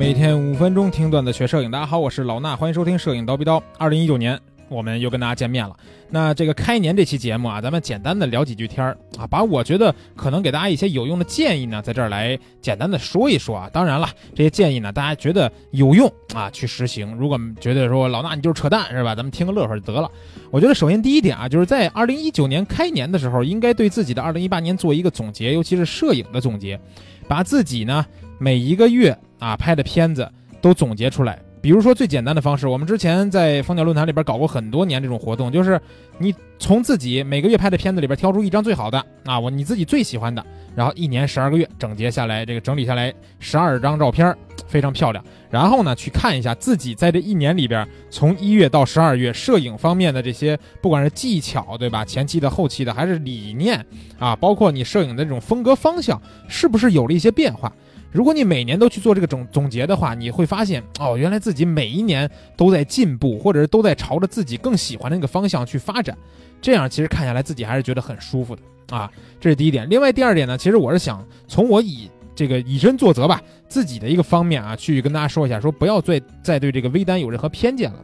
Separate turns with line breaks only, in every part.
每天五分钟听段子学摄影，大家好，我是老衲，欢迎收听摄影刀逼刀。二零一九年，我们又跟大家见面了。那这个开年这期节目啊，咱们简单的聊几句天儿啊，把我觉得可能给大家一些有用的建议呢，在这儿来简单的说一说啊。当然了，这些建议呢，大家觉得有用啊，去实行。如果觉得说老衲你就是扯淡是吧？咱们听个乐呵就得了。我觉得首先第一点啊，就是在二零一九年开年的时候，应该对自己的二零一八年做一个总结，尤其是摄影的总结，把自己呢每一个月啊拍的片子都总结出来。比如说最简单的方式，我们之前在蜂鸟论坛里边搞过很多年这种活动，就是你从自己每个月拍的片子里边挑出一张最好的啊，我你自己最喜欢的，然后一年十二个月整结下来，这个整理下来十二张照片，非常漂亮。然后呢，去看一下自己在这一年里边，从一月到十二月，摄影方面的这些，不管是技巧对吧，前期的、后期的，还是理念啊，包括你摄影的这种风格方向，是不是有了一些变化？如果你每年都去做这个总总结的话，你会发现哦，原来自己每一年都在进步，或者是都在朝着自己更喜欢的那个方向去发展。这样其实看下来自己还是觉得很舒服的啊。这是第一点。另外第二点呢，其实我是想从我以这个以身作则吧，自己的一个方面啊，去跟大家说一下，说不要再再对这个微单有任何偏见了。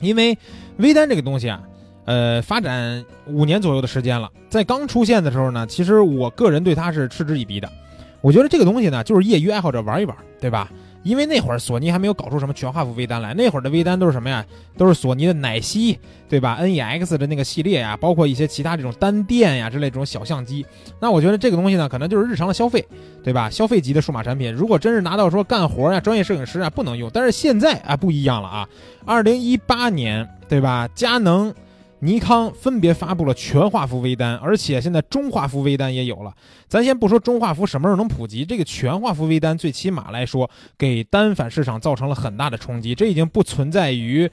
因为微单这个东西啊，呃，发展五年左右的时间了，在刚出现的时候呢，其实我个人对它是嗤之以鼻的。我觉得这个东西呢，就是业余爱好者玩一玩，对吧？因为那会儿索尼还没有搞出什么全画幅微单来，那会儿的微单都是什么呀？都是索尼的奶昔，对吧？NEX 的那个系列呀，包括一些其他这种单电呀之类这种小相机。那我觉得这个东西呢，可能就是日常的消费，对吧？消费级的数码产品，如果真是拿到说干活呀、专业摄影师啊，不能用。但是现在啊，不一样了啊！二零一八年，对吧？佳能。尼康分别发布了全画幅微单，而且现在中画幅微单也有了。咱先不说中画幅什么时候能普及，这个全画幅微单最起码来说，给单反市场造成了很大的冲击。这已经不存在于。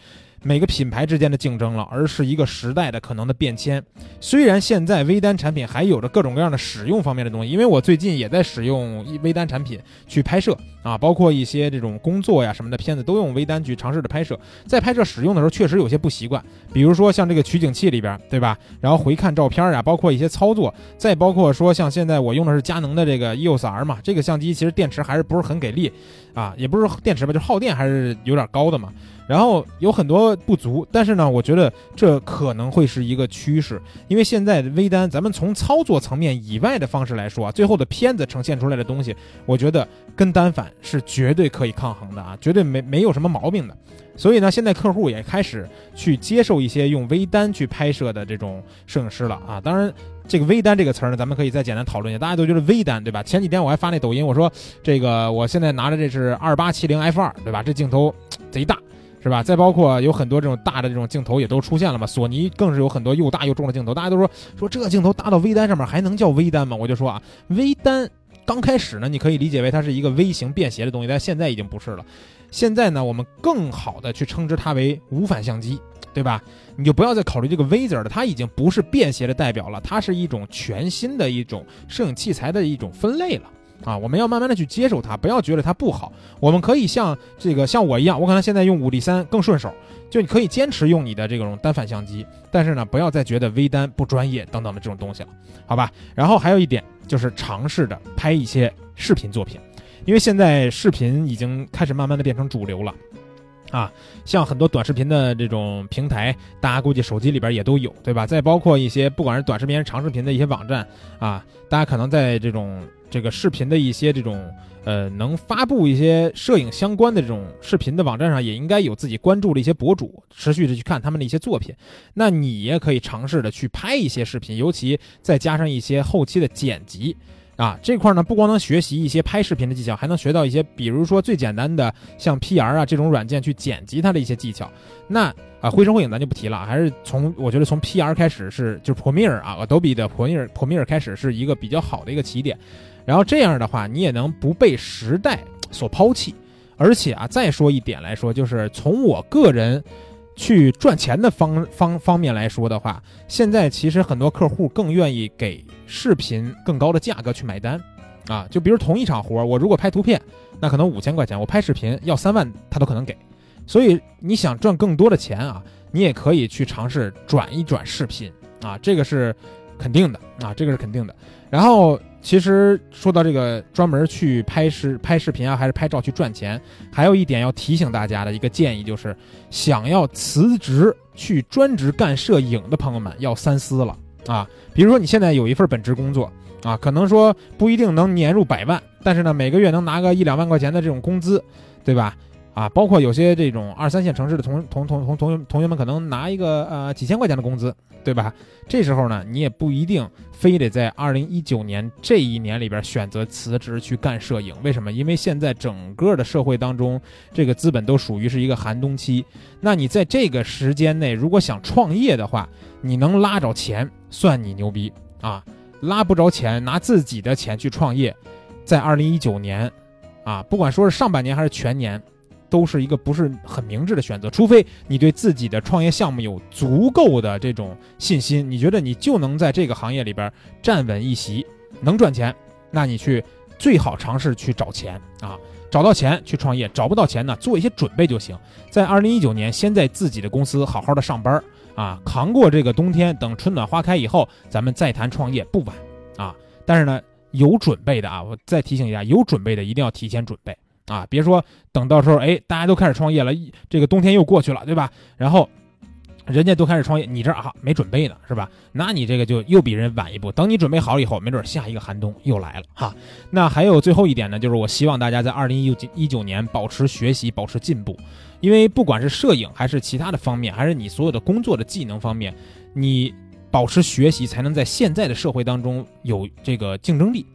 每个品牌之间的竞争了，而是一个时代的可能的变迁。虽然现在微单产品还有着各种各样的使用方面的东西，因为我最近也在使用微单产品去拍摄啊，包括一些这种工作呀什么的片子都用微单去尝试着拍摄。在拍摄使用的时候，确实有些不习惯，比如说像这个取景器里边，对吧？然后回看照片啊，包括一些操作，再包括说像现在我用的是佳能的这个 EOS R 嘛，这个相机其实电池还是不是很给力啊，也不是电池吧，就耗电还是有点高的嘛。然后有很多不足，但是呢，我觉得这可能会是一个趋势，因为现在的微单，咱们从操作层面以外的方式来说啊，最后的片子呈现出来的东西，我觉得跟单反是绝对可以抗衡的啊，绝对没没有什么毛病的。所以呢，现在客户也开始去接受一些用微单去拍摄的这种摄影师了啊。当然，这个微单这个词儿呢，咱们可以再简单讨论一下。大家都觉得微单对吧？前几天我还发那抖音，我说这个我现在拿着这是二八七零 F 二对吧？这镜头贼大。是吧？再包括有很多这种大的这种镜头也都出现了嘛。索尼更是有很多又大又重的镜头。大家都说说这个镜头搭到微单上面还能叫微单吗？我就说啊，微单刚开始呢，你可以理解为它是一个微型便携的东西，但现在已经不是了。现在呢，我们更好的去称之它为无反相机，对吧？你就不要再考虑这个微字了，它已经不是便携的代表了，它是一种全新的一种摄影器材的一种分类了。啊，我们要慢慢的去接受它，不要觉得它不好。我们可以像这个像我一样，我可能现在用五 D 三更顺手，就你可以坚持用你的这种单反相机，但是呢，不要再觉得微单不专业等等的这种东西了，好吧？然后还有一点就是尝试着拍一些视频作品，因为现在视频已经开始慢慢的变成主流了。啊，像很多短视频的这种平台，大家估计手机里边也都有，对吧？再包括一些不管是短视频还是、长视频的一些网站啊，大家可能在这种这个视频的一些这种呃能发布一些摄影相关的这种视频的网站上，也应该有自己关注的一些博主，持续的去看他们的一些作品。那你也可以尝试的去拍一些视频，尤其再加上一些后期的剪辑。啊，这块呢不光能学习一些拍视频的技巧，还能学到一些，比如说最简单的像 PR 啊这种软件去剪辑它的一些技巧。那啊，绘声绘影咱就不提了，还是从我觉得从 PR 开始是就是 Premiere 啊，Adobe 的 Premiere Premiere 开始是一个比较好的一个起点。然后这样的话，你也能不被时代所抛弃。而且啊，再说一点来说，就是从我个人。去赚钱的方方方面来说的话，现在其实很多客户更愿意给视频更高的价格去买单，啊，就比如同一场活，我如果拍图片，那可能五千块钱，我拍视频要三万，他都可能给。所以你想赚更多的钱啊，你也可以去尝试转一转视频啊，这个是肯定的啊，这个是肯定的。然后其实说到这个专门去拍视拍视频啊，还是拍照去赚钱，还有一点要提醒大家的一个建议就是，想要辞职去专职干摄影的朋友们要三思了啊。比如说你现在有一份本职工作啊，可能说不一定能年入百万，但是呢每个月能拿个一两万块钱的这种工资，对吧？啊，包括有些这种二三线城市的同同同同同学同学们，可能拿一个呃几千块钱的工资，对吧？这时候呢，你也不一定非得在二零一九年这一年里边选择辞职去干摄影。为什么？因为现在整个的社会当中，这个资本都属于是一个寒冬期。那你在这个时间内，如果想创业的话，你能拉着钱，算你牛逼啊！拉不着钱，拿自己的钱去创业，在二零一九年，啊，不管说是上半年还是全年。都是一个不是很明智的选择，除非你对自己的创业项目有足够的这种信心，你觉得你就能在这个行业里边站稳一席，能赚钱，那你去最好尝试去找钱啊，找到钱去创业，找不到钱呢，做一些准备就行。在二零一九年，先在自己的公司好好的上班啊，扛过这个冬天，等春暖花开以后，咱们再谈创业不晚啊。但是呢，有准备的啊，我再提醒一下，有准备的一定要提前准备。啊，别说等到时候，哎，大家都开始创业了，这个冬天又过去了，对吧？然后人家都开始创业，你这啊没准备呢，是吧？那你这个就又比人晚一步。等你准备好以后，没准下一个寒冬又来了哈。那还有最后一点呢，就是我希望大家在二零一九一九年保持学习，保持进步，因为不管是摄影还是其他的方面，还是你所有的工作的技能方面，你保持学习才能在现在的社会当中有这个竞争力。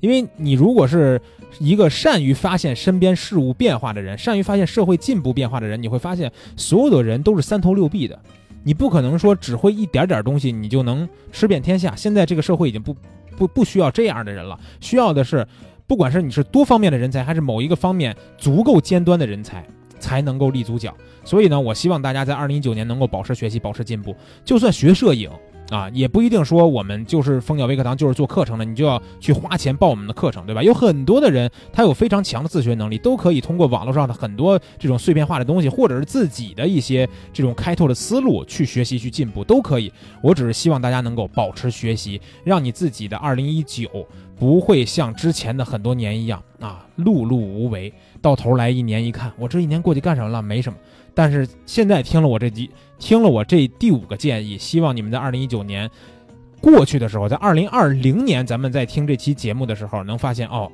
因为你如果是一个善于发现身边事物变化的人，善于发现社会进步变化的人，你会发现所有的人都是三头六臂的。你不可能说只会一点点东西，你就能吃遍天下。现在这个社会已经不不不需要这样的人了，需要的是，不管是你是多方面的人才，还是某一个方面足够尖端的人才，才能够立足脚。所以呢，我希望大家在二零一九年能够保持学习，保持进步。就算学摄影。啊，也不一定说我们就是蜂鸟微课堂就是做课程的，你就要去花钱报我们的课程，对吧？有很多的人他有非常强的自学能力，都可以通过网络上的很多这种碎片化的东西，或者是自己的一些这种开拓的思路去学习去进步都可以。我只是希望大家能够保持学习，让你自己的二零一九不会像之前的很多年一样啊碌碌无为，到头来一年一看，我这一年过去干什么了？没什么。但是现在听了我这集，听了我这第五个建议，希望你们在二零一九年过去的时候，在二零二零年咱们在听这期节目的时候，能发现哦，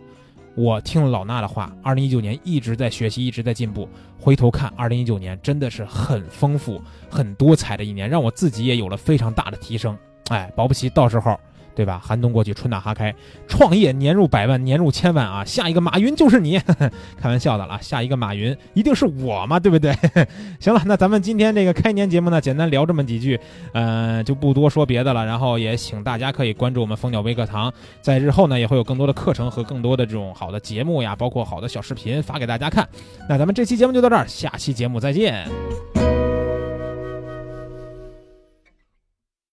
我听了老衲的话，二零一九年一直在学习，一直在进步。回头看二零一九年，真的是很丰富、很多彩的一年，让我自己也有了非常大的提升。哎，保不齐到时候。对吧？寒冬过去，春暖花开，创业年入百万，年入千万啊！下一个马云就是你，开玩笑的了。下一个马云一定是我嘛，对不对？行了，那咱们今天这个开年节目呢，简单聊这么几句，嗯，就不多说别的了。然后也请大家可以关注我们蜂鸟微课堂，在日后呢也会有更多的课程和更多的这种好的节目呀，包括好的小视频发给大家看。那咱们这期节目就到这儿，下期节目再见。